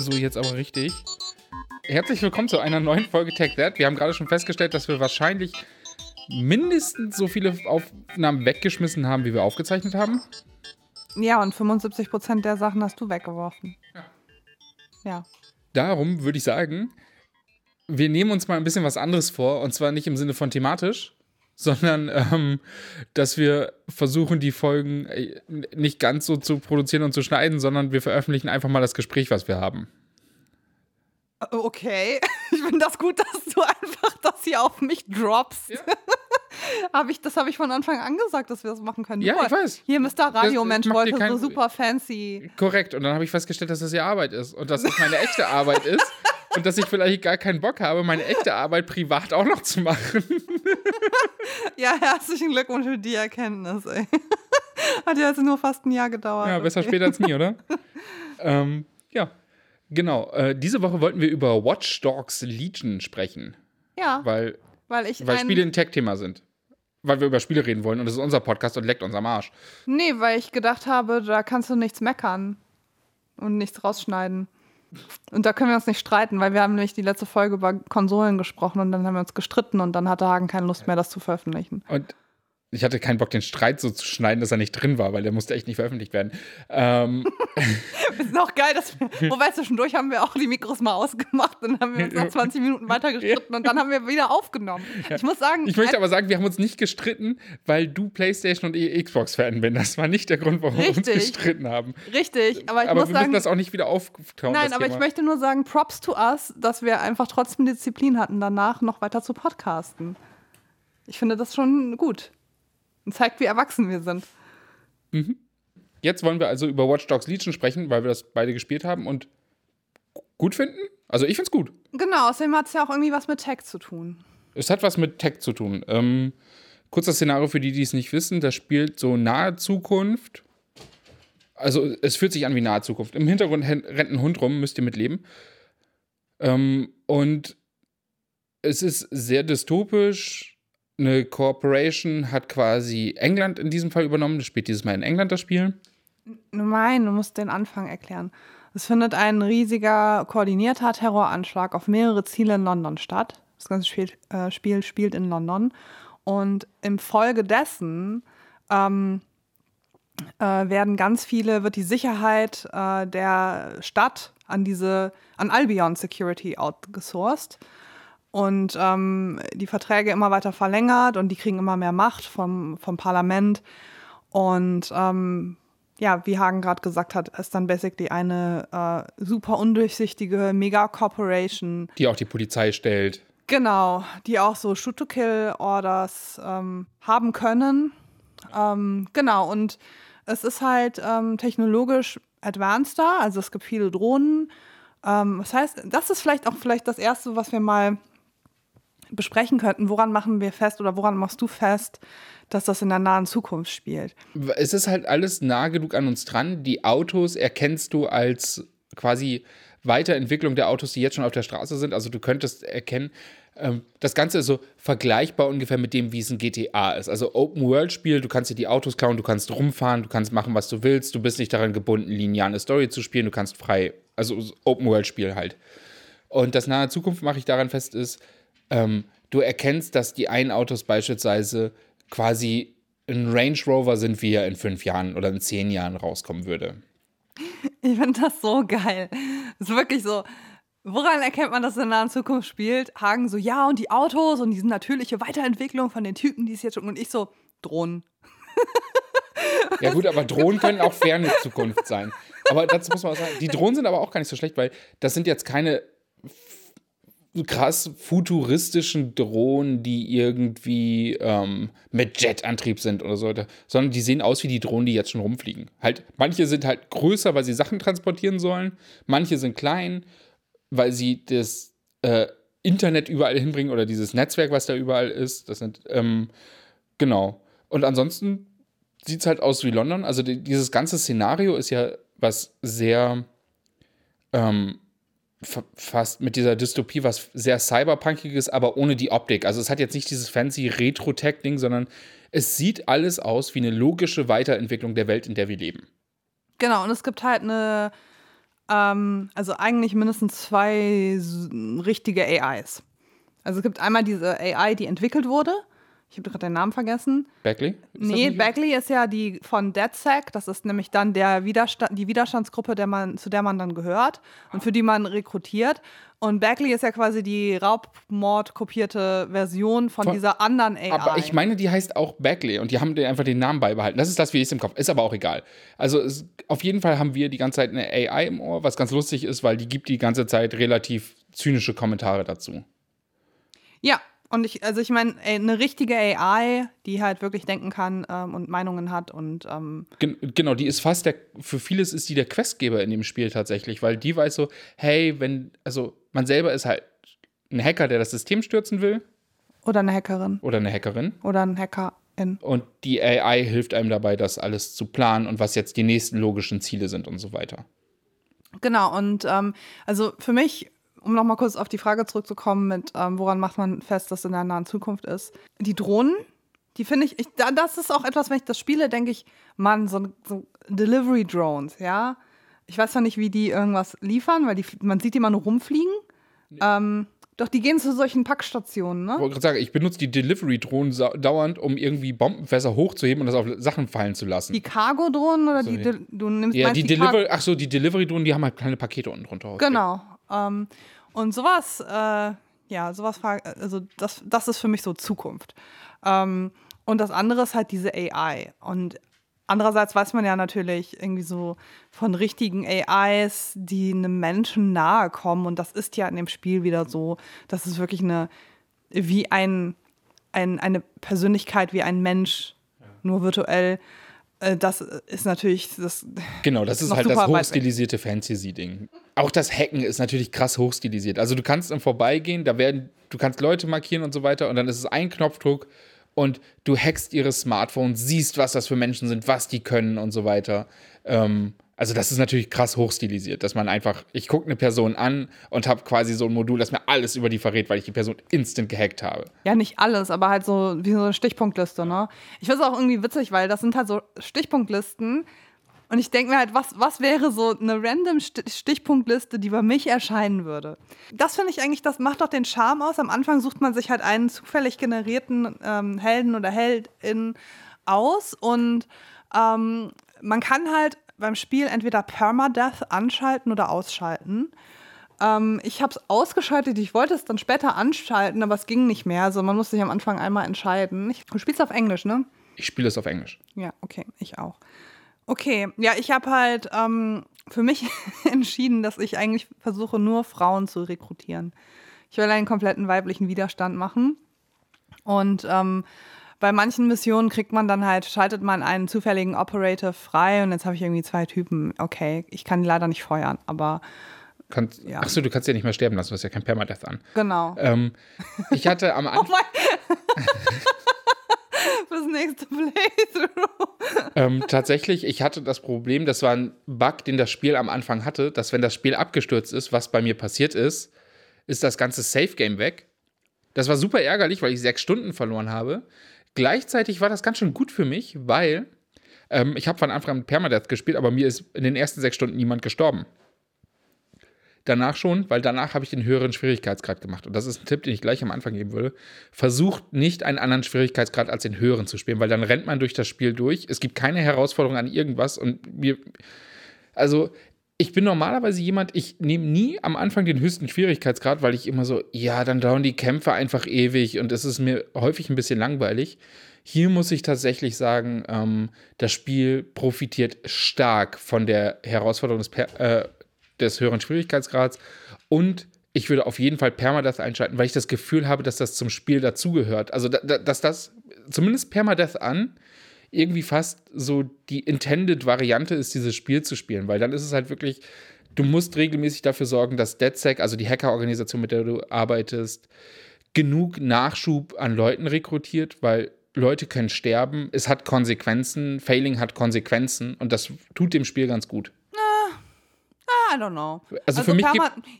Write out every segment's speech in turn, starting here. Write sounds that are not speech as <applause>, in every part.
So, jetzt aber richtig. Herzlich willkommen zu einer neuen Folge Tech That. Wir haben gerade schon festgestellt, dass wir wahrscheinlich mindestens so viele Aufnahmen weggeschmissen haben, wie wir aufgezeichnet haben. Ja, und 75 Prozent der Sachen hast du weggeworfen. Ja. Ja. Darum würde ich sagen, wir nehmen uns mal ein bisschen was anderes vor. Und zwar nicht im Sinne von thematisch, sondern ähm, dass wir versuchen, die Folgen äh, nicht ganz so zu produzieren und zu schneiden, sondern wir veröffentlichen einfach mal das Gespräch, was wir haben. Okay, <laughs> ich finde das gut, dass du einfach das hier auf mich droppst. Ja. <laughs> hab ich, das habe ich von Anfang an gesagt, dass wir das machen können. Ja, Super. ich weiß. Hier Mr. Radiomensch wollte kein- so super fancy. Korrekt. Und dann habe ich festgestellt, dass das ja Arbeit ist und dass es meine echte Arbeit ist <laughs> und dass ich vielleicht gar keinen Bock habe, meine echte Arbeit privat auch noch zu machen. <laughs> Ja, herzlichen Glückwunsch für die Erkenntnis, ey. <laughs> Hat ja jetzt nur fast ein Jahr gedauert. Ja, besser okay. später als nie, oder? <laughs> ähm, ja, genau. Äh, diese Woche wollten wir über Watch Dogs Legion sprechen, Ja, weil, weil ich weil Spiele ein Tech-Thema sind. Weil wir über Spiele reden wollen und das ist unser Podcast und leckt uns am Arsch. Nee, weil ich gedacht habe, da kannst du nichts meckern und nichts rausschneiden. Und da können wir uns nicht streiten, weil wir haben nämlich die letzte Folge über Konsolen gesprochen und dann haben wir uns gestritten und dann hatte Hagen keine Lust mehr, das zu veröffentlichen. Und ich hatte keinen Bock, den Streit so zu schneiden, dass er nicht drin war, weil der musste echt nicht veröffentlicht werden. Ähm, <laughs> Ist auch geil, dass wir, wobei zwischendurch haben wir auch die Mikros mal ausgemacht und haben wir uns nach 20 Minuten weiter gestritten und dann haben wir wieder aufgenommen. Ich muss sagen, ich möchte aber sagen, wir haben uns nicht gestritten, weil du PlayStation und ich Xbox-Fan bin. Das war nicht der Grund, warum wir uns Richtig. gestritten haben. richtig, aber ich aber muss wir sagen, müssen das auch nicht wieder auftauchen. Nein, aber Thema. ich möchte nur sagen, Props to us, dass wir einfach trotzdem Disziplin hatten, danach noch weiter zu podcasten. Ich finde das schon gut. Und zeigt, wie erwachsen wir sind. Jetzt wollen wir also über Watch Dogs Legion sprechen, weil wir das beide gespielt haben und gut finden. Also ich finde es gut. Genau, außerdem hat es ja auch irgendwie was mit Tech zu tun. Es hat was mit Tech zu tun. Ähm, kurzes Szenario für die, die es nicht wissen. Das spielt so nahe Zukunft. Also es fühlt sich an wie nahe Zukunft. Im Hintergrund rennt ein Hund rum, müsst ihr mitleben. Ähm, und es ist sehr dystopisch. Eine Corporation hat quasi England in diesem Fall übernommen. Das spielt dieses Mal in England das Spiel. Nein, du musst den Anfang erklären. Es findet ein riesiger, koordinierter Terroranschlag auf mehrere Ziele in London statt. Das ganze Spiel, äh, Spiel spielt in London. Und im Folge dessen ähm, äh, werden ganz viele, wird die Sicherheit äh, der Stadt an diese, an Albion Security outgesourced und ähm, die Verträge immer weiter verlängert und die kriegen immer mehr Macht vom, vom Parlament. Und ähm, ja, wie Hagen gerade gesagt hat, ist dann basically eine äh, super undurchsichtige Mega-Corporation, Die auch die Polizei stellt. genau, die auch so Shoot-to-Kill-Orders ähm, haben können. Ähm, genau, und es ist halt ähm, technologisch advanceder, also es gibt viele Drohnen. Ähm, das heißt, das ist vielleicht auch vielleicht das Erste, was wir mal besprechen könnten. Woran machen wir fest oder woran machst du fest, dass das in der nahen Zukunft spielt? es ist halt alles nah genug an uns dran. Die Autos erkennst du als quasi Weiterentwicklung der Autos, die jetzt schon auf der Straße sind. Also du könntest erkennen, ähm, das Ganze ist so vergleichbar ungefähr mit dem, wie es ein GTA ist. Also Open-World-Spiel, du kannst dir die Autos klauen, du kannst rumfahren, du kannst machen, was du willst, du bist nicht daran gebunden, linear eine Story zu spielen, du kannst frei, also Open-World-Spiel halt. Und das nahe Zukunft mache ich daran fest ist, ähm, du erkennst, dass die einen Autos beispielsweise quasi ein Range Rover sind, wie er in fünf Jahren oder in zehn Jahren rauskommen würde. Ich finde das so geil. Das ist wirklich so. Woran erkennt man, dass es in der nahen Zukunft spielt? Hagen so, ja, und die Autos und diese natürliche Weiterentwicklung von den Typen, die es jetzt schon. Und ich so, Drohnen. Ja gut, aber Drohnen können auch ferne Zukunft sein. Aber dazu muss man auch sagen, die Drohnen sind aber auch gar nicht so schlecht, weil das sind jetzt keine krass futuristischen Drohnen, die irgendwie ähm, mit Jetantrieb sind oder so, sondern die sehen aus wie die Drohnen, die jetzt schon rumfliegen. Halt, manche sind halt größer, weil sie Sachen transportieren sollen, manche sind klein, weil sie das äh, Internet überall hinbringen oder dieses Netzwerk, was da überall ist. Das sind, ähm, genau. Und ansonsten sieht es halt aus wie London. Also die, dieses ganze Szenario ist ja was sehr ähm, fast mit dieser Dystopie was sehr cyberpunkiges, aber ohne die Optik. Also es hat jetzt nicht dieses fancy Retro-Tech-Ding, sondern es sieht alles aus wie eine logische Weiterentwicklung der Welt, in der wir leben. Genau, und es gibt halt eine ähm, also eigentlich mindestens zwei richtige AIs. Also es gibt einmal diese AI, die entwickelt wurde. Ich habe gerade den Namen vergessen. Ist das Nee, Bagley ist ja die von DedSec. Das ist nämlich dann der Widerstand, die Widerstandsgruppe, der man, zu der man dann gehört und für die man rekrutiert. Und Bagley ist ja quasi die Raubmord-kopierte Version von, Von- dieser anderen AI. Aber ich meine, die heißt auch Bagley und die haben dir einfach den Namen beibehalten. Das ist das, wie ich es im Kopf. Ist aber auch egal. Also es, auf jeden Fall haben wir die ganze Zeit eine AI im Ohr, was ganz lustig ist, weil die gibt die ganze Zeit relativ zynische Kommentare dazu. Ja, und ich, also ich meine, eine richtige AI, die halt wirklich denken kann ähm, und Meinungen hat und ähm, Gen genau, die ist fast der, für vieles ist die der Questgeber in dem Spiel tatsächlich, weil die weiß so, hey, wenn, also man selber ist halt ein Hacker, der das System stürzen will oder eine Hackerin oder eine Hackerin oder ein Hackerin. und die AI hilft einem dabei, das alles zu planen und was jetzt die nächsten logischen Ziele sind und so weiter. Genau, und ähm, also für mich, um nochmal kurz auf die Frage zurückzukommen, mit ähm, woran macht man fest, dass in der nahen Zukunft ist. Die Drohnen, die finde ich, ich da, das ist auch etwas, wenn ich das spiele, denke ich, Mann, so, so Delivery Drones, ja. Ich weiß zwar nicht, wie die irgendwas liefern, weil die, man sieht die mal nur rumfliegen. Ähm, doch die gehen zu solchen Packstationen, ne? Ich wollte gerade sagen, ich benutze die Delivery-Drohnen dauernd, um irgendwie Bombenfässer hochzuheben und das auf Sachen fallen zu lassen. Die Cargo-Drohnen oder die, nee. Del- du nimmst ja, die Car- Delivery, ach so, die Delivery-Drohnen, die haben halt kleine Pakete unten drunter. Genau. Ähm, und sowas, äh, ja, sowas, also das, das ist für mich so Zukunft. Ähm, und das andere ist halt diese AI. Und andererseits weiß man ja natürlich irgendwie so von richtigen AIs, die einem Menschen nahe kommen. Und das ist ja in dem Spiel wieder so, dass es wirklich eine, wie ein, ein, eine Persönlichkeit, wie ein Mensch, nur virtuell. Äh, das ist natürlich das. Genau, das ist halt das hochstilisierte Fantasy-Ding. Auch das Hacken ist natürlich krass hochstilisiert. Also du kannst im Vorbeigehen, da werden, du kannst Leute markieren und so weiter und dann ist es ein Knopfdruck und du hackst ihre Smartphones, siehst, was das für Menschen sind, was die können und so weiter. Ähm, also das ist natürlich krass hochstilisiert, dass man einfach, ich gucke eine Person an und habe quasi so ein Modul, das mir alles über die verrät, weil ich die Person instant gehackt habe. Ja, nicht alles, aber halt so wie so eine Stichpunktliste, ne? Ich finde es auch irgendwie witzig, weil das sind halt so Stichpunktlisten. Und ich denke mir halt, was, was wäre so eine random Sti- Stichpunktliste, die bei mich erscheinen würde? Das finde ich eigentlich, das macht doch den Charme aus. Am Anfang sucht man sich halt einen zufällig generierten ähm, Helden oder Heldin aus und ähm, man kann halt beim Spiel entweder Permadeath anschalten oder ausschalten. Ähm, ich habe es ausgeschaltet, ich wollte es dann später anschalten, aber es ging nicht mehr. Also man musste sich am Anfang einmal entscheiden. Ich, du spielst auf Englisch, ne? Ich spiele es auf Englisch. Ja, okay, ich auch. Okay, ja, ich habe halt ähm, für mich <laughs> entschieden, dass ich eigentlich versuche, nur Frauen zu rekrutieren. Ich will einen kompletten weiblichen Widerstand machen. Und ähm, bei manchen Missionen kriegt man dann halt, schaltet man einen zufälligen Operator frei und jetzt habe ich irgendwie zwei Typen. Okay, ich kann die leider nicht feuern, aber Kannst, Ja. Achso, du kannst ja nicht mehr sterben lassen, du hast ja kein Permadeath an. genau. Ähm, ich hatte am <laughs> Oh Anfang. mein. <laughs> Fürs nächste Playthrough. Ähm, tatsächlich, ich hatte das Problem, das war ein Bug, den das Spiel am Anfang hatte, dass wenn das Spiel abgestürzt ist, was bei mir passiert ist, ist das ganze Safe Game weg. Das war super ärgerlich, weil ich sechs Stunden verloren habe. Gleichzeitig war das ganz schön gut für mich, weil ähm, ich habe von Anfang an Permadeath gespielt, aber mir ist in den ersten sechs Stunden niemand gestorben. Danach schon, weil danach habe ich den höheren Schwierigkeitsgrad gemacht. Und das ist ein Tipp, den ich gleich am Anfang geben würde. Versucht nicht einen anderen Schwierigkeitsgrad als den höheren zu spielen, weil dann rennt man durch das Spiel durch. Es gibt keine Herausforderung an irgendwas. Und mir, also ich bin normalerweise jemand, ich nehme nie am Anfang den höchsten Schwierigkeitsgrad, weil ich immer so, ja, dann dauern die Kämpfe einfach ewig und es ist mir häufig ein bisschen langweilig. Hier muss ich tatsächlich sagen, ähm, das Spiel profitiert stark von der Herausforderung des, äh, des höheren Schwierigkeitsgrads und ich würde auf jeden Fall Permadeath einschalten, weil ich das Gefühl habe, dass das zum Spiel dazugehört. Also, da, da, dass das zumindest Permadeath an irgendwie fast so die intended Variante ist, dieses Spiel zu spielen, weil dann ist es halt wirklich, du musst regelmäßig dafür sorgen, dass DedSec, also die Hackerorganisation, mit der du arbeitest, genug Nachschub an Leuten rekrutiert, weil Leute können sterben, es hat Konsequenzen, Failing hat Konsequenzen. Und das tut dem Spiel ganz gut. I don't know. Also für mich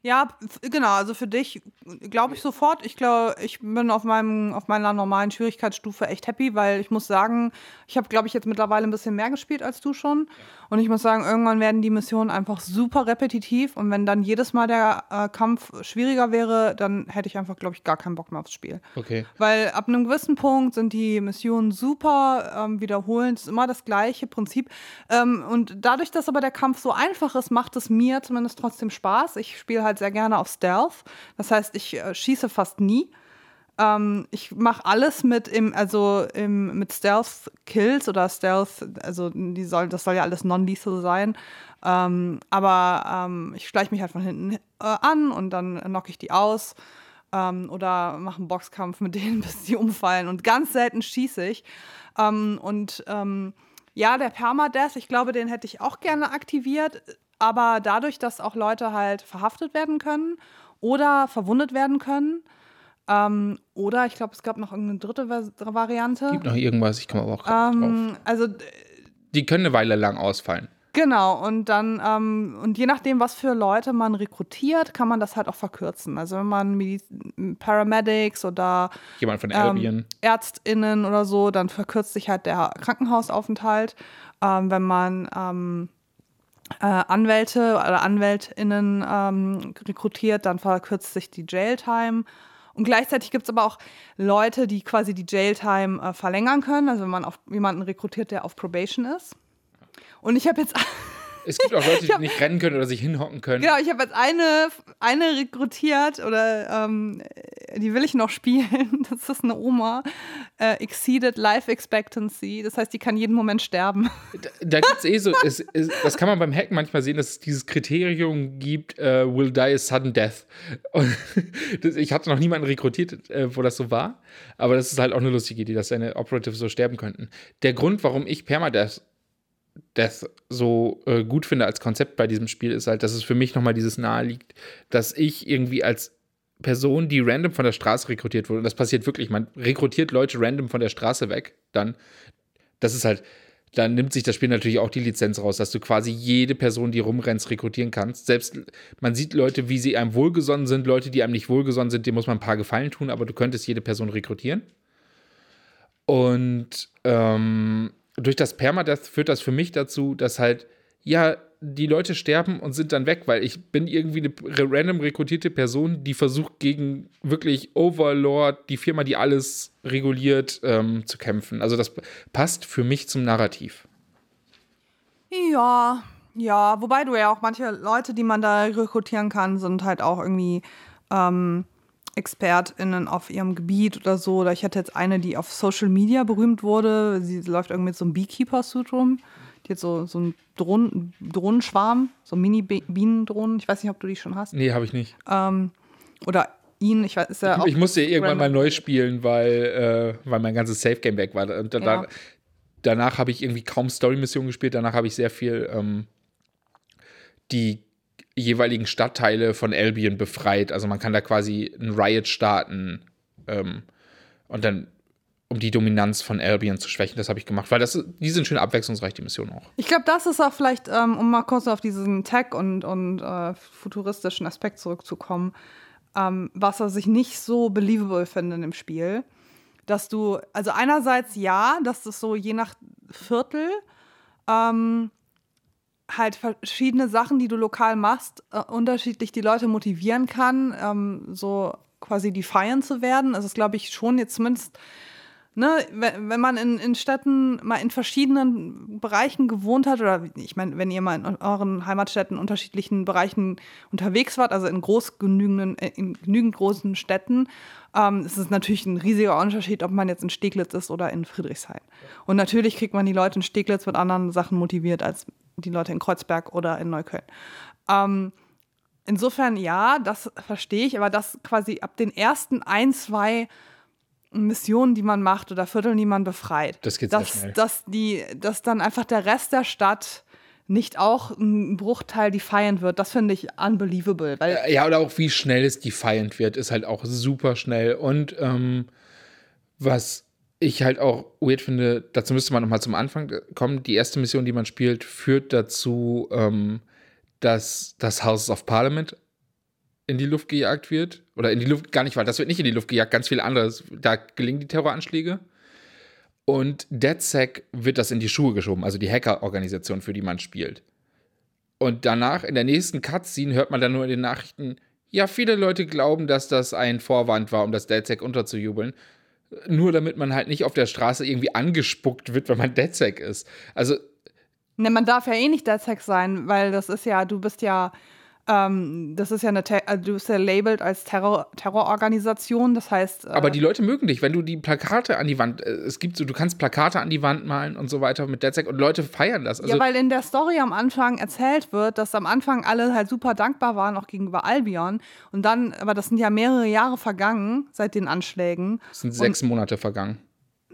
ja, genau, also für dich glaube ich sofort. Ich glaube, ich bin auf meinem auf meiner normalen Schwierigkeitsstufe echt happy, weil ich muss sagen, ich habe glaube ich jetzt mittlerweile ein bisschen mehr gespielt als du schon und ich muss sagen, irgendwann werden die Missionen einfach super repetitiv und wenn dann jedes Mal der äh, Kampf schwieriger wäre, dann hätte ich einfach glaube ich gar keinen Bock mehr aufs Spiel. Okay. Weil ab einem gewissen Punkt sind die Missionen super ähm, wiederholend, es ist immer das gleiche Prinzip. Ähm, und dadurch, dass aber der Kampf so einfach ist, macht es mir zumindest trotzdem Spaß. Ich spiele halt sehr gerne auf Stealth. Das heißt, ich äh, schieße fast nie. Ähm, ich mache alles mit im, also im, mit Stealth-Kills oder Stealth, also die soll, das soll ja alles non-lethal sein. Ähm, aber ähm, ich schleiche mich halt von hinten äh, an und dann knocke ich die aus ähm, oder mache einen Boxkampf mit denen, <laughs> bis die umfallen. Und ganz selten schieße ich. Ähm, und ähm, ja, der Permadeath, ich glaube, den hätte ich auch gerne aktiviert. Aber dadurch, dass auch Leute halt verhaftet werden können oder verwundet werden können, ähm, oder ich glaube, es gab noch irgendeine dritte Variante. Gibt noch irgendwas, ich komme aber auch nicht drauf. Ähm, also Die können eine Weile lang ausfallen. Genau, und dann, ähm, und je nachdem, was für Leute man rekrutiert, kann man das halt auch verkürzen. Also wenn man Mediz Paramedics oder Jemand von ähm. ÄrztInnen oder so, dann verkürzt sich halt der Krankenhausaufenthalt. Ähm, wenn man ähm, äh, Anwälte oder AnwältInnen ähm, rekrutiert, dann verkürzt sich die Jailtime. Und gleichzeitig gibt es aber auch Leute, die quasi die Jailtime äh, verlängern können. Also wenn man auf jemanden rekrutiert, der auf Probation ist. Und ich habe jetzt Es gibt auch Leute, die nicht rennen können oder sich hinhocken können. Genau, ich habe jetzt eine, eine rekrutiert oder ähm, die will ich noch spielen. <laughs> Das ist eine Oma. Äh, exceeded Life Expectancy. Das heißt, die kann jeden Moment sterben. Da, da gibt es eh so, es, es, das kann man beim Hacken manchmal sehen, dass es dieses Kriterium gibt, äh, will die a sudden death. <laughs> Das, ich hatte noch niemanden rekrutiert, äh, wo das so war, aber das ist halt auch eine lustige Idee, dass seine Operatives so sterben könnten. Der Grund, warum ich Permadeath Death so äh, gut finde als Konzept bei diesem Spiel, ist halt, dass es für mich nochmal dieses nahe liegt, dass ich irgendwie als Person, die random von der Straße rekrutiert wurde, und das passiert wirklich, man rekrutiert Leute random von der Straße weg, dann, das ist halt, dann nimmt sich das Spiel natürlich auch die Lizenz raus, dass du quasi jede Person, die rumrennt, rekrutieren kannst. Selbst man sieht Leute, wie sie einem wohlgesonnen sind, Leute, die einem nicht wohlgesonnen sind, denen muss man ein paar Gefallen tun, aber du könntest jede Person rekrutieren. Und ähm, durch das Permadeath führt das für mich dazu, dass halt, ja, die Leute sterben und sind dann weg, weil ich bin irgendwie eine random rekrutierte Person, die versucht gegen wirklich Overlord, die Firma, die alles reguliert, ähm, zu kämpfen. Also das passt für mich zum Narrativ. Ja, ja. Wobei du ja auch manche Leute, die man da rekrutieren kann, sind halt auch irgendwie ähm, ExpertInnen auf ihrem Gebiet oder so. Oder ich hatte jetzt eine, die auf Social Media berühmt wurde. Sie läuft irgendwie mit so einem Beekeeper-Suit rum. Die hat so, so einen Drohnen, Drohnenschwarm, so Mini-Bienendrohnen. Ich weiß nicht, ob du die schon hast. Nee, habe ich nicht. Oder ihn, ich weiß, ist ja auch. Ich musste irgendwann mal neu spielen, weil, äh, weil mein ganzes Safe-Game weg war. Dann, Ja. danach habe ich irgendwie kaum Story-Missionen gespielt. Danach habe ich sehr viel ähm, die jeweiligen Stadtteile von Albion befreit. Also man kann da quasi ein Riot starten ähm, und dann um die Dominanz von Albion zu schwächen. Das habe ich gemacht, weil das, die sind schön abwechslungsreich, die Missionen auch. Ich glaube, das ist auch vielleicht, ähm, um mal kurz auf diesen Tech- und, und äh, futuristischen Aspekt zurückzukommen, ähm, was was ich nicht so believable finde in dem Spiel. Dass du, also einerseits ja, dass das so je nach Viertel ähm, halt verschiedene Sachen, die du lokal machst, äh, unterschiedlich die Leute motivieren kann, ähm, so quasi defiant zu werden. Also, das glaube ich schon jetzt zumindest ne, wenn, wenn man in, in Städten mal in verschiedenen Bereichen gewohnt hat, oder ich meine, wenn ihr mal in euren Heimatstädten unterschiedlichen Bereichen unterwegs wart, also in groß genügenden, äh, in genügend großen Städten, ähm, ist es natürlich ein riesiger Unterschied, ob man jetzt in Steglitz ist oder in Friedrichshain. Und natürlich kriegt man die Leute in Steglitz mit anderen Sachen motiviert als die Leute in Kreuzberg oder in Neukölln. Ähm, insofern ja, das verstehe ich, aber das quasi ab den ersten ein, zwei Missionen, die man macht oder Vierteln, die man befreit. Das geht sehr dass, schnell. Dass, die, dass dann einfach der Rest der Stadt nicht auch ein Bruchteil defiant wird, das finde ich unbelievable. Weil Ja, oder auch wie schnell es defiant wird, ist halt auch super schnell. Und ähm, was ich halt auch weird finde, dazu müsste man noch mal zum Anfang kommen. Die erste Mission, die man spielt, führt dazu, ähm, dass das House of Parliament in die Luft gejagt wird. Oder in die Luft, gar nicht, weil das wird nicht in die Luft gejagt, ganz viel anderes. Da gelingen die Terroranschläge. Und DedSec wird das in die Schuhe geschoben, also die Hacker-Organisation, für die man spielt. Und danach, in der nächsten Cutscene, hört man dann nur in den Nachrichten, ja, viele Leute glauben, dass das ein Vorwand war, um das DedSec unterzujubeln. Nur damit man halt nicht auf der Straße irgendwie angespuckt wird, wenn man DedSec ist. Also. Ne, man darf ja eh nicht DedSec sein, weil das ist ja, du bist ja ähm, das ist ja eine, also du bist ja labeled als Terror Terrororganisation, das heißt. Äh Aber die Leute mögen dich, wenn du die Plakate an die Wand, äh, es gibt so, du kannst Plakate an die Wand malen und so weiter mit DedSec und Leute feiern das. Also ja, weil in der Story am Anfang erzählt wird, dass am Anfang alle halt super dankbar waren, auch gegenüber Albion. Und dann, aber das sind ja mehrere Jahre vergangen seit den Anschlägen. Es sind sechs Monate vergangen.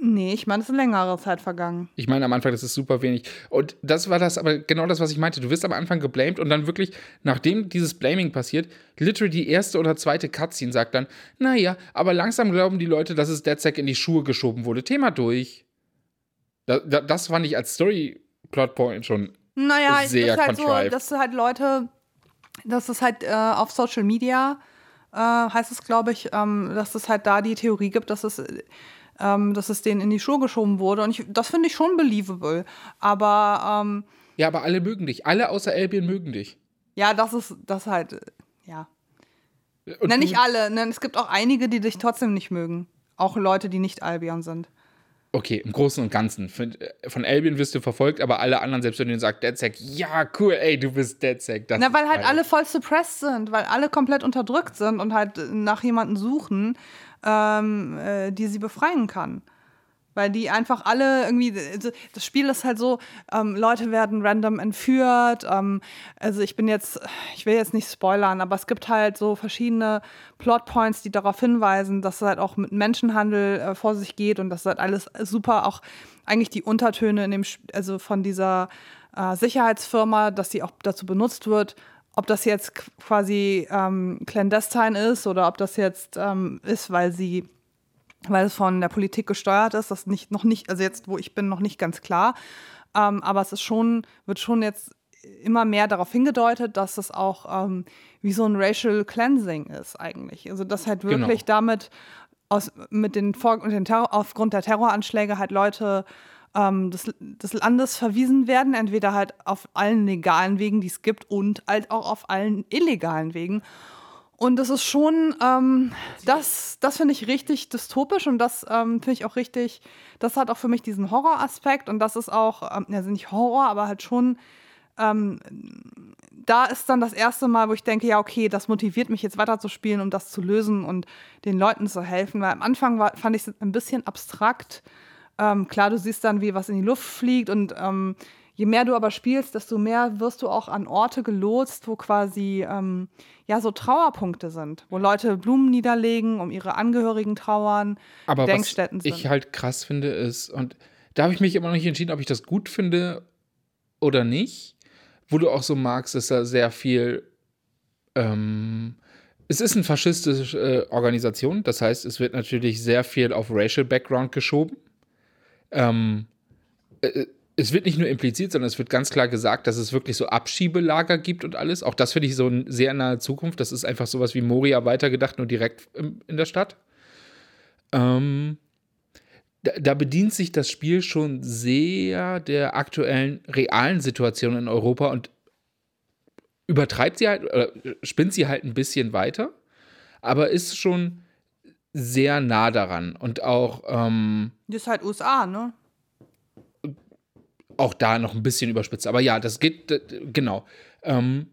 Nee, ich meine, es ist eine längere Zeit vergangen. Ich meine, am Anfang, das ist super wenig. Und das war das, aber genau das, was ich meinte. Du wirst am Anfang geblamed und dann wirklich, nachdem dieses Blaming passiert, literally die erste oder zweite Cutscene sagt dann, naja, aber langsam glauben die Leute, dass es DedSec in die Schuhe geschoben wurde. Thema durch. Das, das fand ich als Story-Plotpoint schon naja, sehr ist halt contrived. so, dass halt Leute, dass es halt äh, auf Social Media, äh, heißt es, glaube ich, ähm, dass es halt da die Theorie gibt, dass es ähm, dass es denen in die Schuhe geschoben wurde. Und ich, das finde ich schon believable. Aber. Ähm, ja, aber alle mögen dich. Alle außer Albion mögen dich. Ja, das ist das halt. Äh, ja. Und ne, nicht alle. Ne, es gibt auch einige, die dich trotzdem nicht mögen. Auch Leute, die nicht Albion sind. Okay, im Großen und Ganzen. Von, äh, von Albion wirst du verfolgt, aber alle anderen, selbst wenn du sagst, DedSec, ja, cool, ey, du bist DedSec. Na, weil halt geil. alle voll suppressed sind, weil alle komplett unterdrückt sind und halt nach jemandem suchen, ähm, äh, die sie befreien kann. Weil die einfach alle irgendwie, also das Spiel ist halt so, ähm, Leute werden random entführt. Ähm, also ich bin jetzt, ich will jetzt nicht spoilern, aber es gibt halt so verschiedene Plotpoints, die darauf hinweisen, dass es halt auch mit Menschenhandel äh, vor sich geht und das ist halt alles super, auch eigentlich die Untertöne in dem, also von dieser äh, Sicherheitsfirma, dass sie auch dazu benutzt wird, ob das jetzt quasi ähm, clandestine ist oder ob das jetzt ähm, ist, weil sie, weil es von der Politik gesteuert ist, das nicht noch nicht, also jetzt, wo ich bin, noch nicht ganz klar. Ähm, aber es ist schon, wird schon jetzt immer mehr darauf hingedeutet, dass es auch ähm, wie so ein Racial Cleansing ist eigentlich. Also dass halt genau. wirklich genau. damit aus, mit den, mit den Terror, aufgrund der Terroranschläge halt Leute ähm, des, des Landes verwiesen werden, entweder halt auf allen legalen Wegen, die es gibt, und halt auch auf allen illegalen Wegen. Und das ist schon, ähm, das, das finde ich richtig dystopisch und das ähm, finde ich auch richtig, das hat auch für mich diesen Horroraspekt und das ist auch, ähm, also nicht Horror, aber halt schon, ähm, da ist dann das erste Mal, wo ich denke, ja, okay, das motiviert mich jetzt weiter zu spielen, um das zu lösen und den Leuten zu helfen, weil am Anfang war, fand ich es ein bisschen abstrakt, ähm, klar, du siehst dann, wie was in die Luft fliegt und ähm, je mehr du aber spielst, desto mehr wirst du auch an Orte gelotst, wo quasi ähm, ja so Trauerpunkte sind, wo Leute Blumen niederlegen, um ihre Angehörigen trauern, aber Denkstätten was sind. ich halt krass finde ist und da habe ich mich immer noch nicht entschieden, ob ich das gut finde oder nicht. Wo du auch so magst, ist da sehr viel ähm, es ist eine faschistische äh, Organisation, das heißt, es wird natürlich sehr viel auf Racial Background geschoben. Ähm, äh, es wird nicht nur impliziert, sondern es wird ganz klar gesagt, dass es wirklich so Abschiebelager gibt und alles. Auch das finde ich so in sehr nahe Zukunft. Das ist einfach sowas wie Moria weitergedacht, nur direkt in der Stadt. Ähm, da, da, bedient sich das Spiel schon sehr der aktuellen realen Situation in Europa und übertreibt sie halt, oder spinnt sie halt ein bisschen weiter, aber ist schon sehr nah daran und auch. Ähm, das ist halt USA, ne? Auch da noch ein bisschen überspitzt. Aber ja, das geht, genau. Ähm,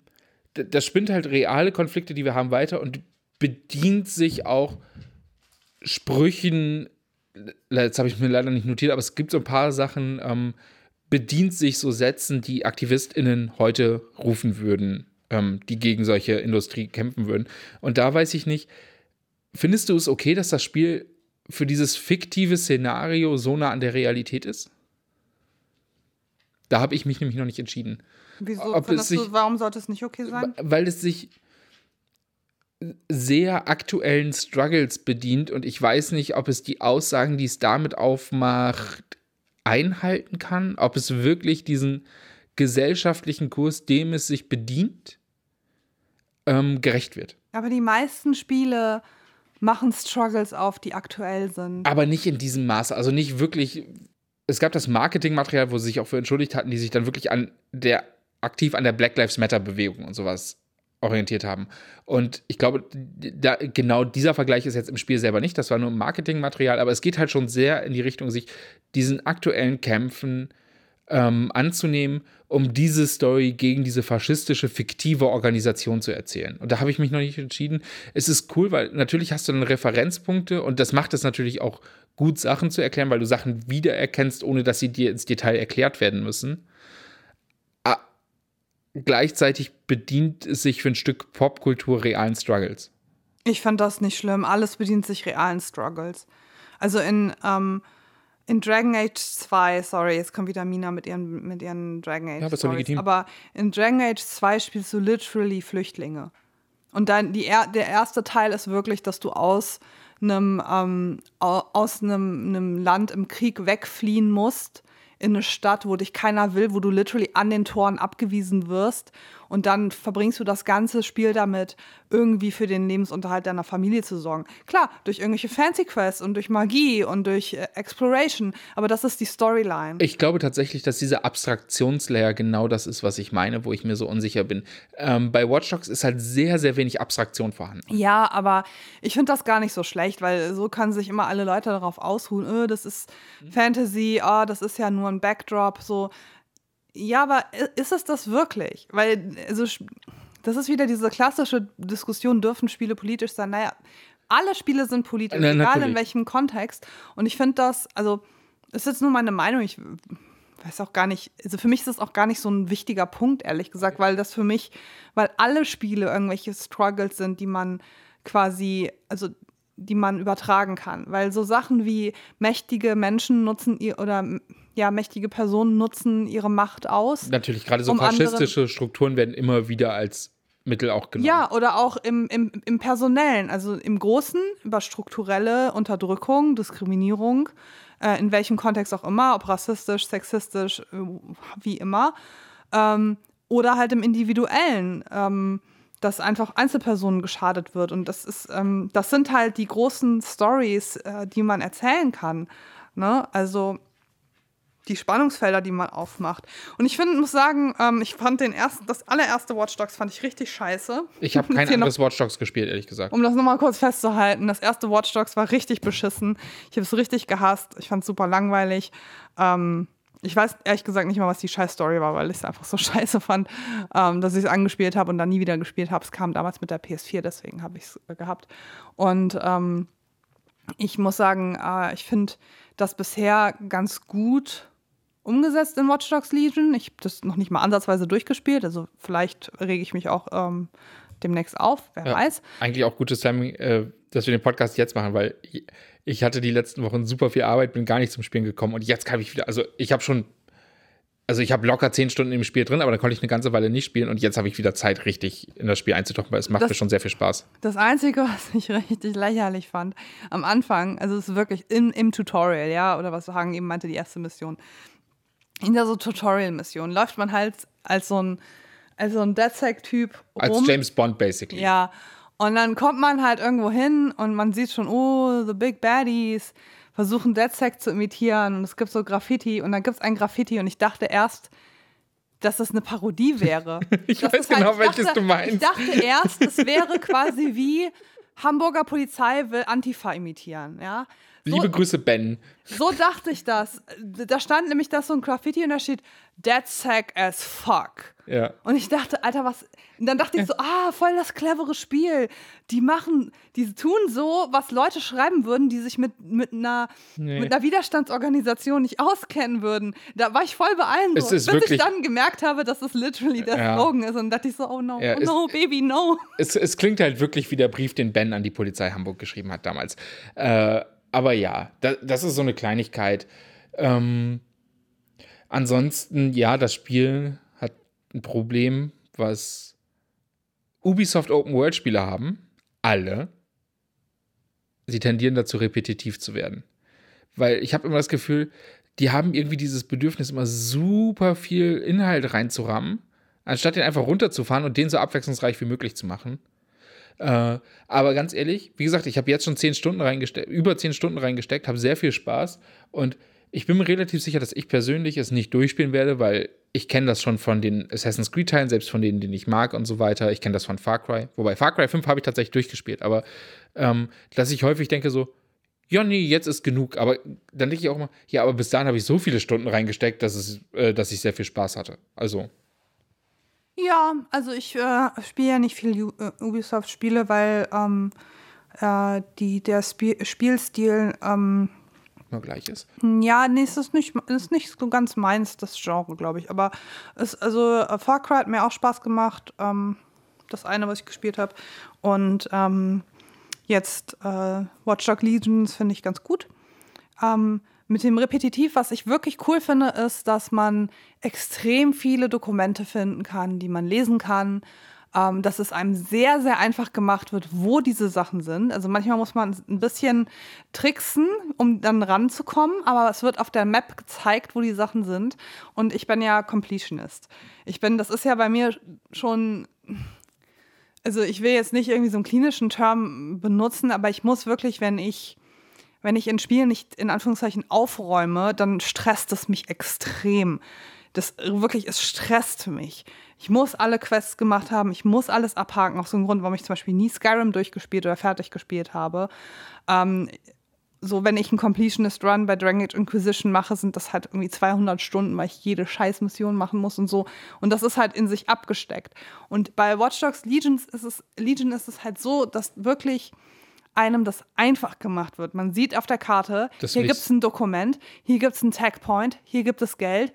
das spinnt halt reale Konflikte, die wir haben, weiter und bedient sich auch Sprüchen. Jetzt habe ich mir leider nicht notiert, aber es gibt so ein paar Sachen, ähm, bedient sich so Sätzen, die AktivistInnen heute rufen würden, ähm, die gegen solche Industrie kämpfen würden. Und da weiß ich nicht, Findest du es okay, dass das Spiel für dieses fiktive Szenario so nah an der Realität ist? Da habe ich mich nämlich noch nicht entschieden. Wieso? Sich, du, warum sollte es nicht okay sein? Weil es sich sehr aktuellen Struggles bedient und ich weiß nicht, ob es die Aussagen, die es damit aufmacht, einhalten kann, ob es wirklich diesen gesellschaftlichen Kurs, dem es sich bedient, ähm, gerecht wird. Aber die meisten Spiele machen Struggles auf, die aktuell sind. Aber nicht in diesem Maße. Also nicht wirklich. Es gab das Marketingmaterial, wo sie sich auch für entschuldigt hatten, die sich dann wirklich an der aktiv an der Black Lives Matter Bewegung und sowas orientiert haben. Und ich glaube, da, genau dieser Vergleich ist jetzt im Spiel selber nicht. Das war nur Marketingmaterial, aber es geht halt schon sehr in die Richtung, sich diesen aktuellen Kämpfen ähm, anzunehmen, um diese Story gegen diese faschistische, fiktive Organisation zu erzählen. Und da habe ich mich noch nicht entschieden. Es ist cool, weil natürlich hast du dann Referenzpunkte und das macht es natürlich auch gut, Sachen zu erklären, weil du Sachen wiedererkennst, ohne dass sie dir ins Detail erklärt werden müssen. Ah, gleichzeitig bedient es sich für ein Stück Popkultur realen Struggles. Ich fand das nicht schlimm. Alles bedient sich realen Struggles. Also in ähm, in Dragon Age 2, sorry, jetzt kommt wieder Mina mit ihren, mit ihren Dragon Age. Ja, aber, Stories, aber in Dragon Age 2 spielst du literally Flüchtlinge. Und dann die, der erste Teil ist wirklich, dass du aus einem, ähm, aus einem, einem Land im Krieg wegfliehen musst in eine Stadt, wo dich keiner will, wo du literally an den Toren abgewiesen wirst und dann verbringst du das ganze Spiel damit, irgendwie für den Lebensunterhalt deiner Familie zu sorgen. Klar, durch irgendwelche Fancy Quests und durch Magie und durch äh, Exploration, aber das ist die Storyline. Ich glaube tatsächlich, dass dieser Abstraktionslayer genau das ist, was ich meine, wo ich mir so unsicher bin. Ähm, bei Watch Dogs ist halt sehr, sehr wenig Abstraktion vorhanden. Ja, aber ich finde das gar nicht so schlecht, weil so können sich immer alle Leute darauf ausruhen, oh, das ist. Fantasy, oh, das ist ja nur ein Backdrop, so ja, aber ist es das wirklich? Weil, also, das ist wieder diese klassische Diskussion, dürfen Spiele politisch sein? Naja, alle Spiele sind politisch, Na, egal in welchem Kontext. Und ich finde das, also, ist jetzt nur meine Meinung, ich weiß auch gar nicht, also für mich ist das auch gar nicht so ein wichtiger Punkt, ehrlich gesagt, weil das für mich, weil alle Spiele irgendwelche Struggles sind, die man quasi, also die man übertragen kann. Weil so Sachen wie mächtige Menschen nutzen ihr oder ja, mächtige Personen nutzen ihre Macht aus. Natürlich, gerade so um faschistische Strukturen werden immer wieder als Mittel auch genommen. Ja, oder auch im, im, im Personellen, also im Großen über strukturelle Unterdrückung, Diskriminierung, äh, in welchem Kontext auch immer, ob rassistisch, sexistisch, äh, wie immer. Ähm, oder halt im Individuellen. Ähm, dass einfach Einzelpersonen geschadet wird. Und das ist, ähm, das sind halt die großen Stories, äh, die man erzählen kann. Ne? Also die Spannungsfelder, die man aufmacht. Und ich finde, muss sagen, ähm, ich fand den ersten, das allererste Watch Dogs fand ich richtig scheiße. Ich habe <laughs> kein anderes noch, Watch Dogs gespielt, ehrlich gesagt. Um das nochmal kurz festzuhalten, das erste Watch Dogs war richtig beschissen. Ich habe es richtig gehasst. Ich fand es super langweilig. Ähm, ich weiß ehrlich gesagt nicht mal, was die scheiß Story war, weil ich es einfach so <laughs> scheiße fand, ähm, dass ich es angespielt habe und dann nie wieder gespielt habe. Es kam damals mit der PS4, deswegen habe ich es äh, gehabt. Und ähm, ich muss sagen, äh, ich finde das bisher ganz gut umgesetzt in Watch Dogs Legion. Ich habe das noch nicht mal ansatzweise durchgespielt, also vielleicht rege ich mich auch ähm, demnächst auf, wer ja, weiß. Eigentlich auch gutes Timing, äh, dass wir den Podcast jetzt machen, weil ich hatte die letzten Wochen super viel Arbeit, bin gar nicht zum Spielen gekommen und jetzt kann ich wieder, also ich habe schon, also ich habe locker zehn Stunden im Spiel drin, aber dann konnte ich eine ganze Weile nicht spielen und jetzt habe ich wieder Zeit, richtig in das Spiel einzutauchen, weil es macht das, mir schon sehr viel Spaß. Das Einzige, <laughs> was ich richtig lächerlich fand, am Anfang, also es ist wirklich in, im Tutorial, ja, oder was Hagen eben meinte, die erste Mission, in der so Tutorial-Mission läuft man halt als so ein, als so ein DedSec-Typ Als James Bond, basically. Ja, und dann kommt man halt irgendwo hin und man sieht schon, oh, the big baddies versuchen DedSec zu imitieren und es gibt so Graffiti und dann gibt es ein Graffiti und ich dachte erst, dass das eine Parodie wäre. <laughs> ich das weiß genau, halt, welches dachte, du meinst. Ich dachte erst, es wäre quasi wie Hamburger Polizei will Antifa imitieren, ja. So, Liebe Grüße, Ben. So dachte ich das. Da stand nämlich das so ein Graffiti und da steht Dead Sack as fuck. Ja. Und ich dachte, Alter, was. Und dann dachte ich so, ah, voll das clevere Spiel. Die machen, die tun so, was Leute schreiben würden, die sich mit, mit, einer, nee. mit einer Widerstandsorganisation nicht auskennen würden. Da war ich voll beeindruckt. bis ich dann gemerkt habe, dass es literally der ja. Slogan ist. Und dachte ich so, oh no, ja, oh no, baby, no. Es, es klingt halt wirklich wie der Brief, den Ben an die Polizei Hamburg geschrieben hat damals. Äh, aber ja, das, das ist so eine Kleinigkeit. Ähm, ansonsten, ja, das Spiel hat ein Problem, was Ubisoft Open World Spiele haben. Alle. Sie tendieren dazu, repetitiv zu werden. Weil ich habe immer das Gefühl, die haben irgendwie dieses Bedürfnis, immer super viel Inhalt reinzurammen, anstatt den einfach runterzufahren und den so abwechslungsreich wie möglich zu machen. Äh, aber ganz ehrlich, wie gesagt, ich habe jetzt schon zehn Stunden reingesteckt, über zehn Stunden reingesteckt, habe sehr viel Spaß und ich bin mir relativ sicher, dass ich persönlich es nicht durchspielen werde, weil ich kenne das schon von den Assassin's Creed-Teilen, selbst von denen, die ich mag und so weiter. Ich kenne das von Far Cry. Wobei Far Cry 5 habe ich tatsächlich durchgespielt, aber ähm, dass ich häufig denke so, ja, nee, jetzt ist genug. Aber dann denke ich auch mal, ja, aber bis dahin habe ich so viele Stunden reingesteckt, dass, es, äh, dass ich sehr viel Spaß hatte. Also. Ja, also ich äh, spiele ja nicht viel äh, Ubisoft-Spiele, weil ähm, äh, die, der Sp Spielstil ähm, nur gleich ist. Ja, nee, es ist nicht, ist nicht so ganz meins, das Genre, glaube ich. Aber es, also äh, Far Cry hat mir auch Spaß gemacht. Ähm, das eine, was ich gespielt habe. Und ähm, jetzt äh, Watch Dog Legions finde ich ganz gut. Ähm, mit dem Repetitiv, was ich wirklich cool finde, ist, dass man extrem viele Dokumente finden kann, die man lesen kann. Ähm, dass es einem sehr, sehr einfach gemacht wird, wo diese Sachen sind. Also manchmal muss man ein bisschen tricksen, um dann ranzukommen, aber es wird auf der Map gezeigt, wo die Sachen sind. Und ich bin ja Completionist. Ich bin, das ist ja bei mir schon also ich will jetzt nicht irgendwie so einen klinischen Term benutzen, aber ich muss wirklich, wenn ich wenn ich in Spielen nicht in Anführungszeichen aufräume, dann stresst es mich extrem. Das wirklich, es stresst mich. Ich muss alle Quests gemacht haben, ich muss alles abhaken. Auch so ein Grund, warum ich zum Beispiel nie Skyrim durchgespielt oder fertig gespielt habe. Ähm, so, wenn ich einen Completionist Run bei Dragon Age Inquisition mache, sind das halt irgendwie 200 Stunden, weil ich jede Scheißmission machen muss und so. Und das ist halt in sich abgesteckt. Und bei Watch Dogs Legions ist es, Legion ist es halt so, dass wirklich einem das einfach gemacht wird. Man sieht auf der Karte, das hier gibt es ein Dokument, hier gibt es einen Tagpoint, hier gibt es Geld.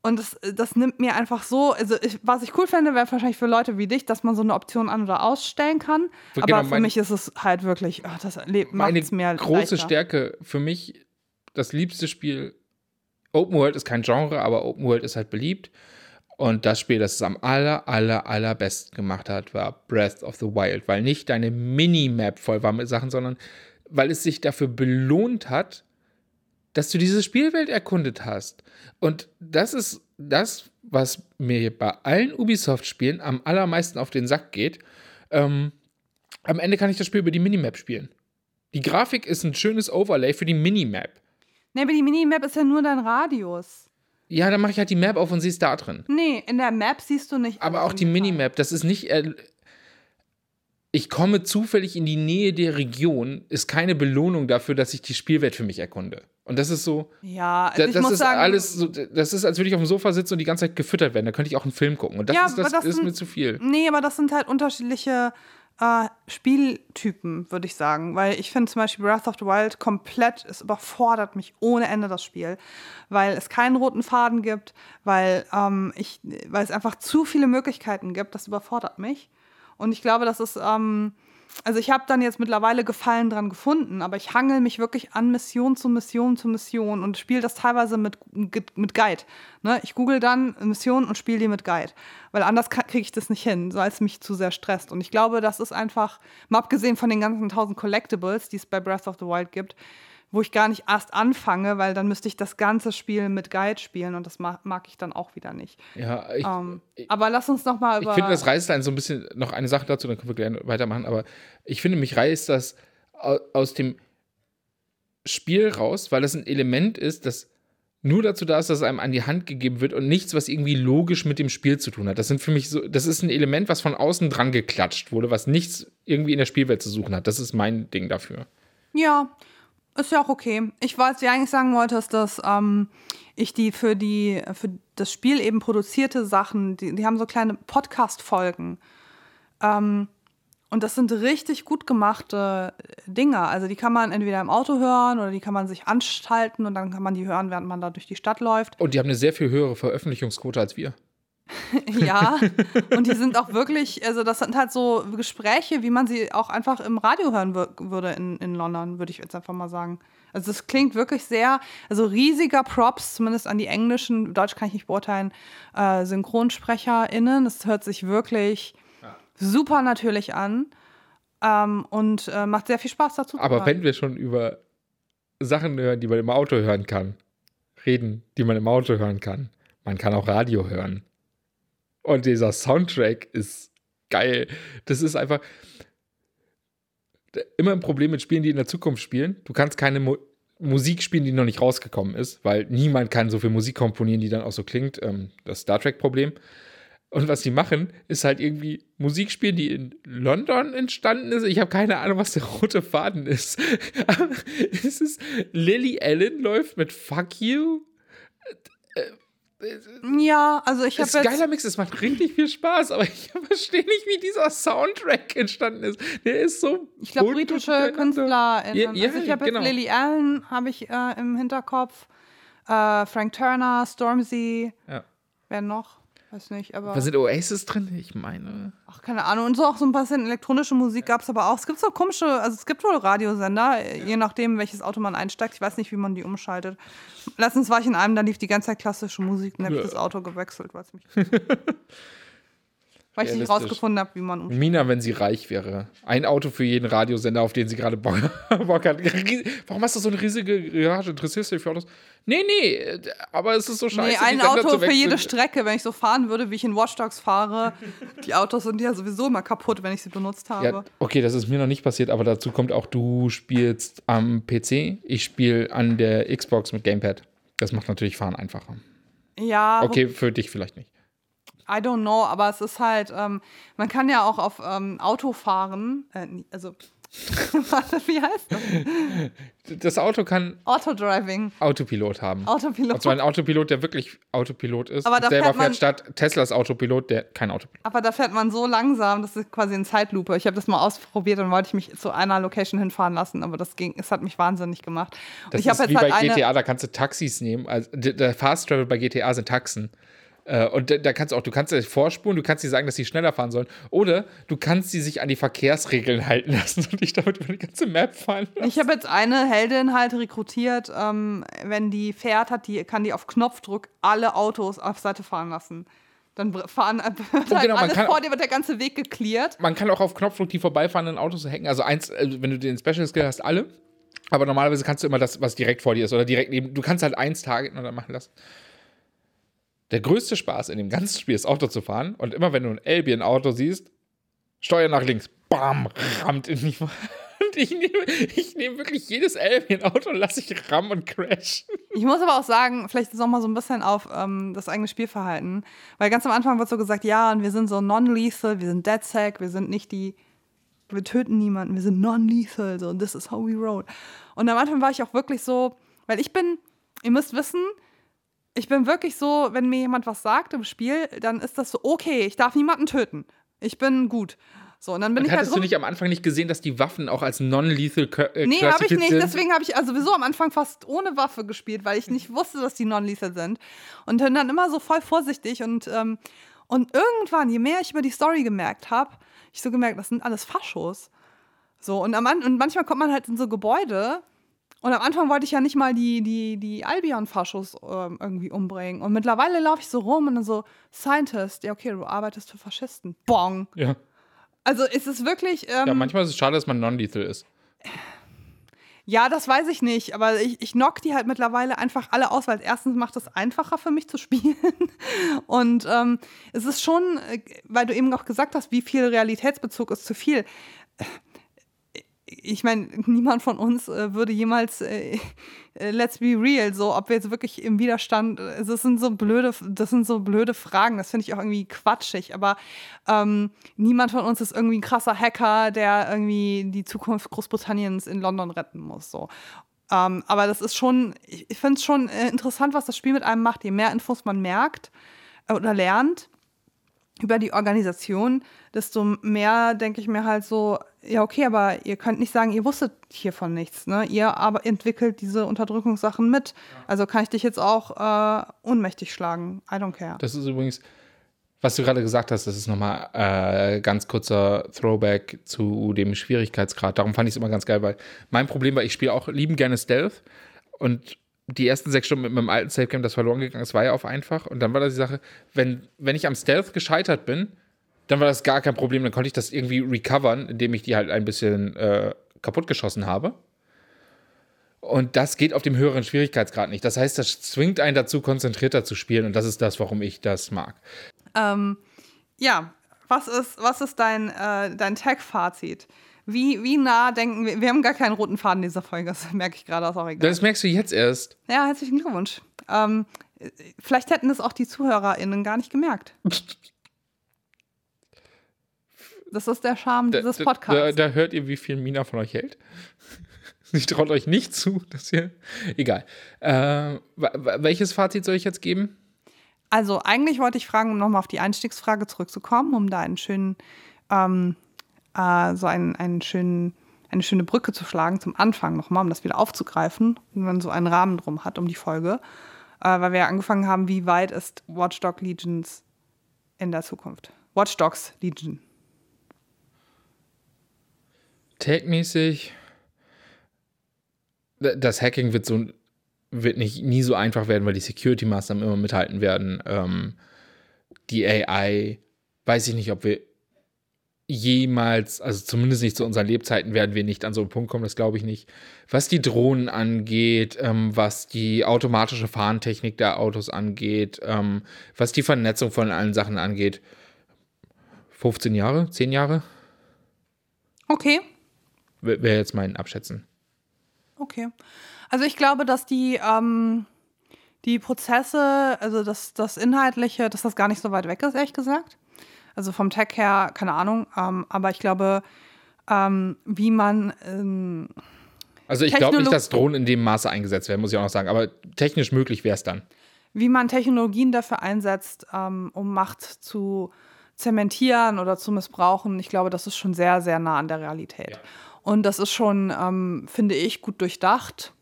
Und das, das nimmt mir einfach so, also ich, was ich cool fände, wäre wahrscheinlich für Leute wie dich, dass man so eine Option an- oder ausstellen kann. Genau, Aber für mein, mich ist es halt wirklich, ach, das macht es mir große leichter. Stärke für mich, das liebste Spiel, Open World ist kein Genre, aber Open World ist halt beliebt. Und das Spiel, das es am aller, aller, allerbesten gemacht hat, war Breath of the Wild, weil nicht deine Minimap voll war mit Sachen, sondern weil es sich dafür belohnt hat, dass du diese Spielwelt erkundet hast. Und das ist das, was mir bei allen Ubisoft-Spielen am allermeisten auf den Sack geht. Ähm, am Ende kann ich das Spiel über die Minimap spielen. Die Grafik ist ein schönes Overlay für die Minimap. Nee, aber die Minimap ist ja nur dein Radius. Ja, dann mache ich halt die Map auf und sie ist da drin. Nee, in der Map siehst du nicht. Aber auch die Minimap, das ist nicht. Äh, ich komme zufällig in die Nähe der Region, ist keine Belohnung dafür, dass ich die Spielwelt für mich erkunde. Und das ist so. Ja, also da, das ist sagen, alles so. Das ist, als würde ich auf dem Sofa sitzen und die ganze Zeit gefüttert werden. Da könnte ich auch einen Film gucken. Und das, ja, ist, das, das ist sind, mir zu viel. Nee, aber das sind halt unterschiedliche äh, Spieltypen, würde ich sagen. Weil ich finde zum Beispiel Breath of the Wild komplett, es überfordert mich ohne Ende das Spiel. Weil es keinen roten Faden gibt, weil, ähm, ich, weil es einfach zu viele Möglichkeiten gibt. Das überfordert mich. Und ich glaube, das ist. Ähm, also ich habe dann jetzt mittlerweile Gefallen dran gefunden, aber ich hangel mich wirklich an Mission zu Mission zu Mission und spiele das teilweise mit, mit Guide. Ne? Ich google dann Mission und spiele die mit Guide, weil anders kriege ich das nicht hin, weil es mich zu sehr stresst. Und ich glaube, das ist einfach, mal abgesehen von den ganzen tausend Collectibles, die es bei Breath of the Wild gibt, wo ich gar nicht erst anfange, weil dann müsste ich das ganze Spiel mit Guide spielen und das mag, mag ich dann auch wieder nicht. Ja, ich, ähm, aber lass uns noch mal über. Ich finde, das reißt einen so ein bisschen noch eine Sache dazu, dann können wir gerne weitermachen. Aber ich finde, mich reißt das aus dem Spiel raus, weil das ein Element ist, das nur dazu da ist, dass es einem an die Hand gegeben wird und nichts, was irgendwie logisch mit dem Spiel zu tun hat. Das sind für mich so, das ist ein Element, was von außen dran geklatscht wurde, was nichts irgendwie in der Spielwelt zu suchen hat. Das ist mein Ding dafür. Ja, ist ja auch okay. Ich wollte dir eigentlich sagen wollte, dass ähm, ich die für die für das Spiel eben produzierte Sachen, die, die haben so kleine Podcast-Folgen. Ähm, und das sind richtig gut gemachte Dinge. Also die kann man entweder im Auto hören oder die kann man sich anstalten und dann kann man die hören, während man da durch die Stadt läuft. Und die haben eine sehr viel höhere Veröffentlichungsquote als wir. <laughs> ja, und die sind auch wirklich, also das sind halt so Gespräche, wie man sie auch einfach im Radio hören würde in, in London, würde ich jetzt einfach mal sagen. Also es klingt wirklich sehr, also riesiger Props, zumindest an die englischen, Deutsch kann ich nicht beurteilen, äh, SynchronsprecherInnen. Es hört sich wirklich ja. super natürlich an ähm, und äh, macht sehr viel Spaß dazu. Aber wenn wir schon über Sachen hören, die man im Auto hören kann, reden, die man im Auto hören kann. Man kann auch Radio hören. Und dieser Soundtrack ist geil. Das ist einfach immer ein Problem mit Spielen, die in der Zukunft spielen. Du kannst keine Mo Musik spielen, die noch nicht rausgekommen ist, weil niemand kann so viel Musik komponieren, die dann auch so klingt. Ähm, das Star Trek-Problem. Und was die machen, ist halt irgendwie Musik spielen, die in London entstanden ist. Ich habe keine Ahnung, was der rote Faden ist. <laughs> Es ist Lily Allen läuft mit Fuck You. Ja, also ich habe Es ist geiler Mix, es macht richtig viel Spaß, aber ich <laughs> verstehe nicht, wie dieser Soundtrack entstanden ist. Der ist so. Ich glaube, britische durcheinander. Künstler. Ja, ja, also ich habe genau. jetzt Lily Allen habe ich äh, im Hinterkopf. Äh, Frank Turner, Stormzy. Ja. Wer noch? Weiß nicht, aber. Was sind Oasis drin? Ich meine. Ach, keine Ahnung. Und so auch so ein bisschen elektronische Musik gab es aber auch. Es gibt so komische, also es gibt wohl Radiosender, äh, je nachdem, welches Auto man einsteigt. Ich weiß nicht, wie man die umschaltet. Letztens war ich in einem, da lief die ganze Zeit klassische Musik und habe ich Ja. das Auto gewechselt, weil es mich. <laughs> weil ich nicht rausgefunden habe, wie man umschaltet. Mina, wenn sie reich wäre. Ein Auto für jeden Radiosender, auf den sie gerade Bock, <laughs> Bock hat. Warum hast du so eine riesige Garage? Interessierst du dich für Autos? Nee, nee, aber es ist so scheiße. Nee, ein Auto für jede Strecke, wenn ich so fahren würde, wie ich in Watch Dogs fahre. <laughs> Die Autos sind ja sowieso immer kaputt, wenn ich sie benutzt habe. Ja, okay, das ist mir noch nicht passiert, aber dazu kommt auch, du spielst am PC, ich spiele an der Xbox mit Gamepad. Das macht natürlich Fahren einfacher. Ja, Okay, für dich vielleicht nicht. I don't know, aber es ist halt, ähm, man kann ja auch auf ähm, Auto fahren, äh, also, <laughs> warte, wie heißt das? Das Auto kann Autodriving, Autopilot haben. Autopilot. Zwar ein Autopilot, der wirklich Autopilot ist. Aber da selber fährt man- fährt statt Teslas Autopilot, der kein Autopilot. Aber da fährt man so langsam, das ist quasi eine Zeitlupe. Ich habe das mal ausprobiert und wollte ich mich zu einer Location hinfahren lassen, aber das ging, es hat mich wahnsinnig gemacht. Und Das ist wie halt bei eine, GTA, da kannst du Taxis nehmen. Also der Fast Travel bei GTA sind Taxen. Äh, Und da, kannst du auch, du kannst dir vorspulen, du kannst dir sagen, dass sie schneller fahren sollen. Oder du kannst sie sich an die Verkehrsregeln halten lassen und dich damit über die ganze Map fahren lassen. Ich habe jetzt eine Heldin halt rekrutiert, ähm, wenn die fährt, hat die, kann die auf Knopfdruck alle Autos auf Seite fahren lassen. Dann fahren äh, <laughs> halt genau, alles kann- vor dir wird der ganze Weg geklärt. Man kann auch auf Knopfdruck die vorbeifahrenden Autos hacken. Also eins, also wenn du den Special Skill hast, alle. Aber normalerweise kannst du immer das, was direkt vor dir ist oder direkt neben. Du kannst halt eins targeten und dann machen lassen. Der größte Spaß in dem ganzen Spiel ist Auto zu fahren. Und immer wenn du ein Albion-Auto siehst, Steuer nach links, bam, rammt in die Wand. <laughs> Ich nehme, ich nehme wirklich jedes Albion-Auto und lasse ich rammen und crashen. Ich muss aber auch sagen, vielleicht ist auch mal so ein bisschen auf ähm, das eigene Spielverhalten. Weil ganz am Anfang wird so gesagt, ja, und wir sind so non-lethal, wir sind DedSec, wir sind nicht die, wir töten niemanden, wir sind non-lethal, so, this is how we roll. Und am Anfang war ich auch wirklich so, weil ich bin, ihr müsst wissen, ich bin wirklich so, wenn mir jemand was sagt im Spiel, dann ist das so, okay, ich darf niemanden töten. Ich bin gut. So, und dann bin Und ich halt hattest du rum. nicht am Anfang nicht gesehen, dass die Waffen auch als non-lethal äh, Nee, habe ich nicht. sind? Deswegen habe ich also sowieso am Anfang fast ohne Waffe gespielt, weil ich nicht wusste, dass die non-lethal sind. Und dann, dann immer so voll vorsichtig. Und, ähm, und irgendwann, je mehr ich über die Story gemerkt habe, ich so gemerkt, das sind alles Faschos. So, und, am, und manchmal kommt man halt in so Gebäude. Und am Anfang wollte ich ja nicht mal die, die, die Albion-Faschos ähm, irgendwie umbringen. Und mittlerweile laufe ich so rum und dann so, Scientist, ja, okay, du arbeitest für Faschisten. Bong. Ja. Also ist es wirklich. Ähm, ja, manchmal ist es schade, dass man non-lethal ist. Ja, das weiß ich nicht, aber ich, ich knock die halt mittlerweile einfach alle aus, weil erstens macht es einfacher für mich zu spielen <laughs> und ähm, es ist schon, äh, weil du eben auch gesagt hast, wie viel Realitätsbezug ist zu viel. Ich meine, niemand von uns äh, würde jemals äh, äh, Let's be real, so ob wir jetzt wirklich im Widerstand, äh, das sind so blöde, das sind so blöde Fragen, das finde ich auch irgendwie quatschig, aber ähm, niemand von uns ist irgendwie ein krasser Hacker, der irgendwie die Zukunft Großbritanniens in London retten muss. So. Ähm, aber das ist schon, ich, finde es schon äh, interessant, was das Spiel mit einem macht. Je mehr Infos man merkt oder lernt über die Organisation, desto mehr denke ich mir halt so, ja, okay, aber ihr könnt nicht sagen, ihr wusstet hiervon nichts. Ne? Ihr aber entwickelt diese Unterdrückungssachen mit. Also kann ich dich jetzt auch äh, ohnmächtig schlagen. I don't care. Das ist übrigens, was du gerade gesagt hast, das ist nochmal äh, ganz kurzer Throwback zu dem Schwierigkeitsgrad. Darum fand ich es immer ganz geil, weil mein Problem war, ich spiele auch lieben gerne Stealth und die ersten sechs Stunden mit meinem alten Save Game, das verloren gegangen ist, war ja auf einfach. Und dann war das die Sache, wenn, wenn ich am Stealth gescheitert bin, dann war das gar kein Problem. Dann konnte ich das irgendwie recovern, indem ich die halt ein bisschen äh, kaputt geschossen habe. Und das geht auf dem höheren Schwierigkeitsgrad nicht. Das heißt, das zwingt einen dazu, konzentrierter zu spielen. Und das ist das, warum ich das mag. Ähm, ja, was ist, was ist dein, äh, dein Tag-Fazit? Wie, wie nah denken wir? Wir haben gar keinen roten Faden in dieser Folge, das merke ich gerade, das ist auch egal. Das merkst du jetzt erst. Ja, herzlichen Glückwunsch. Ähm, vielleicht hätten es auch die ZuhörerInnen gar nicht gemerkt. <laughs> Das ist der Charme Da, dieses Podcasts. da, da hört ihr, wie viel Mina von euch hält. <laughs> Sie traut euch nicht zu, dass ihr. Egal. Äh, welches Fazit soll ich jetzt geben? Also eigentlich wollte ich fragen, um nochmal auf die Einstiegsfrage zurückzukommen, um da einen schönen, ähm, äh, so einen, einen schönen, eine schöne Brücke zu schlagen zum Anfang nochmal, um das wieder aufzugreifen, wenn man so einen Rahmen drum hat um die Folge. Äh, weil wir ja angefangen haben, wie weit ist Watchdog Legions in der Zukunft? Watch Dogs Legion. Tagmäßig. Das Hacking wird so wird nicht nie so einfach werden, weil die Security-Maßnahmen immer mithalten werden. Ähm, die AI, weiß ich nicht, ob wir jemals, also zumindest nicht zu unseren Lebzeiten, werden wir nicht an so einen Punkt kommen, das glaube ich nicht. Was die Drohnen angeht, ähm, was die automatische Fahrentechnik der Autos angeht, ähm, was die Vernetzung von allen Sachen angeht. 15 Jahre, 10 Jahre Okay, wäre jetzt mein Abschätzen. Okay. Also ich glaube, dass die, ähm, die Prozesse, also das, das Inhaltliche, dass das gar nicht so weit weg ist, ehrlich gesagt. Also vom Tech her, keine Ahnung. Ähm, aber ich glaube, ähm, wie man ähm, Also ich glaube nicht, dass Drohnen in dem Maße eingesetzt werden, muss ich auch noch sagen. Aber technisch möglich wäre es dann. wie man Technologien dafür einsetzt, ähm, um Macht zu zementieren oder zu missbrauchen, ich glaube, das ist schon sehr, sehr nah an der Realität. Und das ist schon, ähm, finde ich, gut durchdacht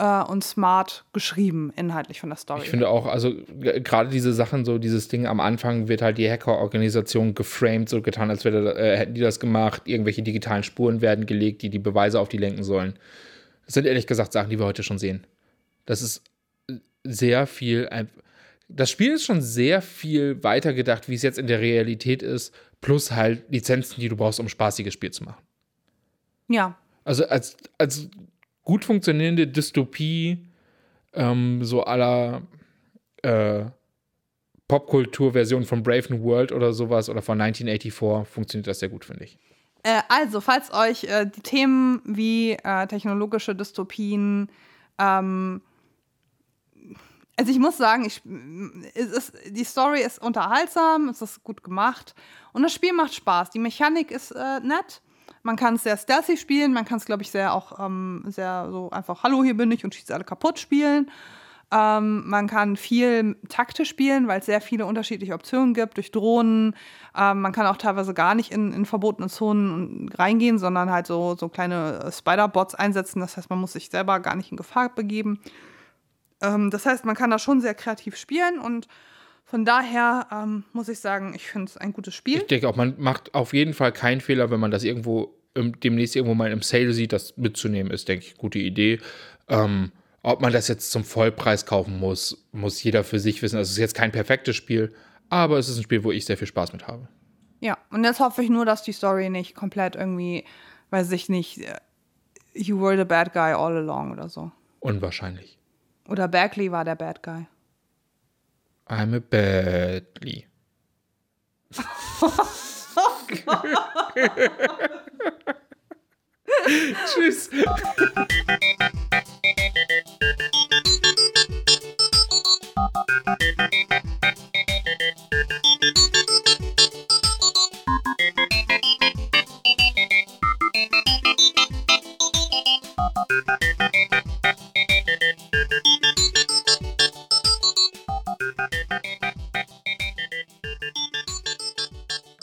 äh, und smart geschrieben, inhaltlich von der Story. Ich finde auch, also gerade diese Sachen, so dieses Ding am Anfang wird halt die Hackerorganisation geframed, so getan, als wäre, äh, hätten die das gemacht. Irgendwelche digitalen Spuren werden gelegt, die die Beweise auf die lenken sollen. Das sind ehrlich gesagt Sachen, die wir heute schon sehen. Das ist sehr viel. Das Spiel ist schon sehr viel weiter gedacht, wie es jetzt in der Realität ist, plus halt Lizenzen, die du brauchst, um spaßiges Spiel zu machen. ja, Also als, als gut funktionierende Dystopie, ähm, so aller äh, Popkultur-Version von Brave New World oder sowas oder von 1984 funktioniert das sehr gut, finde ich. Äh, also, falls euch äh, die Themen wie äh, technologische Dystopien, ähm, also ich muss sagen, ich, ist, die Story ist unterhaltsam, es ist gut gemacht und das Spiel macht Spaß. Die Mechanik ist äh, nett. Man kann es sehr stealthy spielen, man kann es, glaube ich, sehr auch ähm, sehr so einfach, hallo, hier bin ich und schieße alle kaputt spielen. Ähm, man kann viel taktisch spielen, weil es sehr viele unterschiedliche Optionen gibt durch Drohnen. Ähm, man kann auch teilweise gar nicht in, in verbotene Zonen reingehen, sondern halt so, so kleine äh, Spider-Bots einsetzen. Das heißt, man muss sich selber gar nicht in Gefahr begeben. Ähm, das heißt, man kann da schon sehr kreativ spielen und von daher ähm, muss ich sagen, ich finde es ein gutes Spiel. Ich denke auch, man macht auf jeden Fall keinen Fehler, wenn man das irgendwo im, demnächst irgendwo mal im Sale sieht, das mitzunehmen, ist, denke ich, gute Idee. Ähm, ob man das jetzt zum Vollpreis kaufen muss, muss jeder für sich wissen. Also es ist jetzt kein perfektes Spiel, aber es ist ein Spiel, wo ich sehr viel Spaß mit habe. Ja, und jetzt hoffe ich nur, dass die Story nicht komplett irgendwie, weiß ich nicht, äh, you were the bad guy all along oder so. Unwahrscheinlich. Oder Bagley war der Bad Guy. I'm a badly. Tschüss.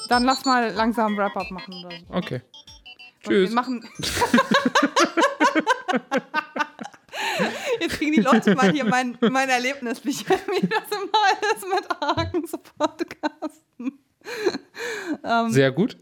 Dann lass mal langsam Wrap-Up machen oder so. Okay. So, Wir Tschüss. machen. <laughs> Jetzt kriegen die Leute mal hier mein, mein Erlebnis, wie das immer ist mit Hagen zu podcasten. Sehr gut.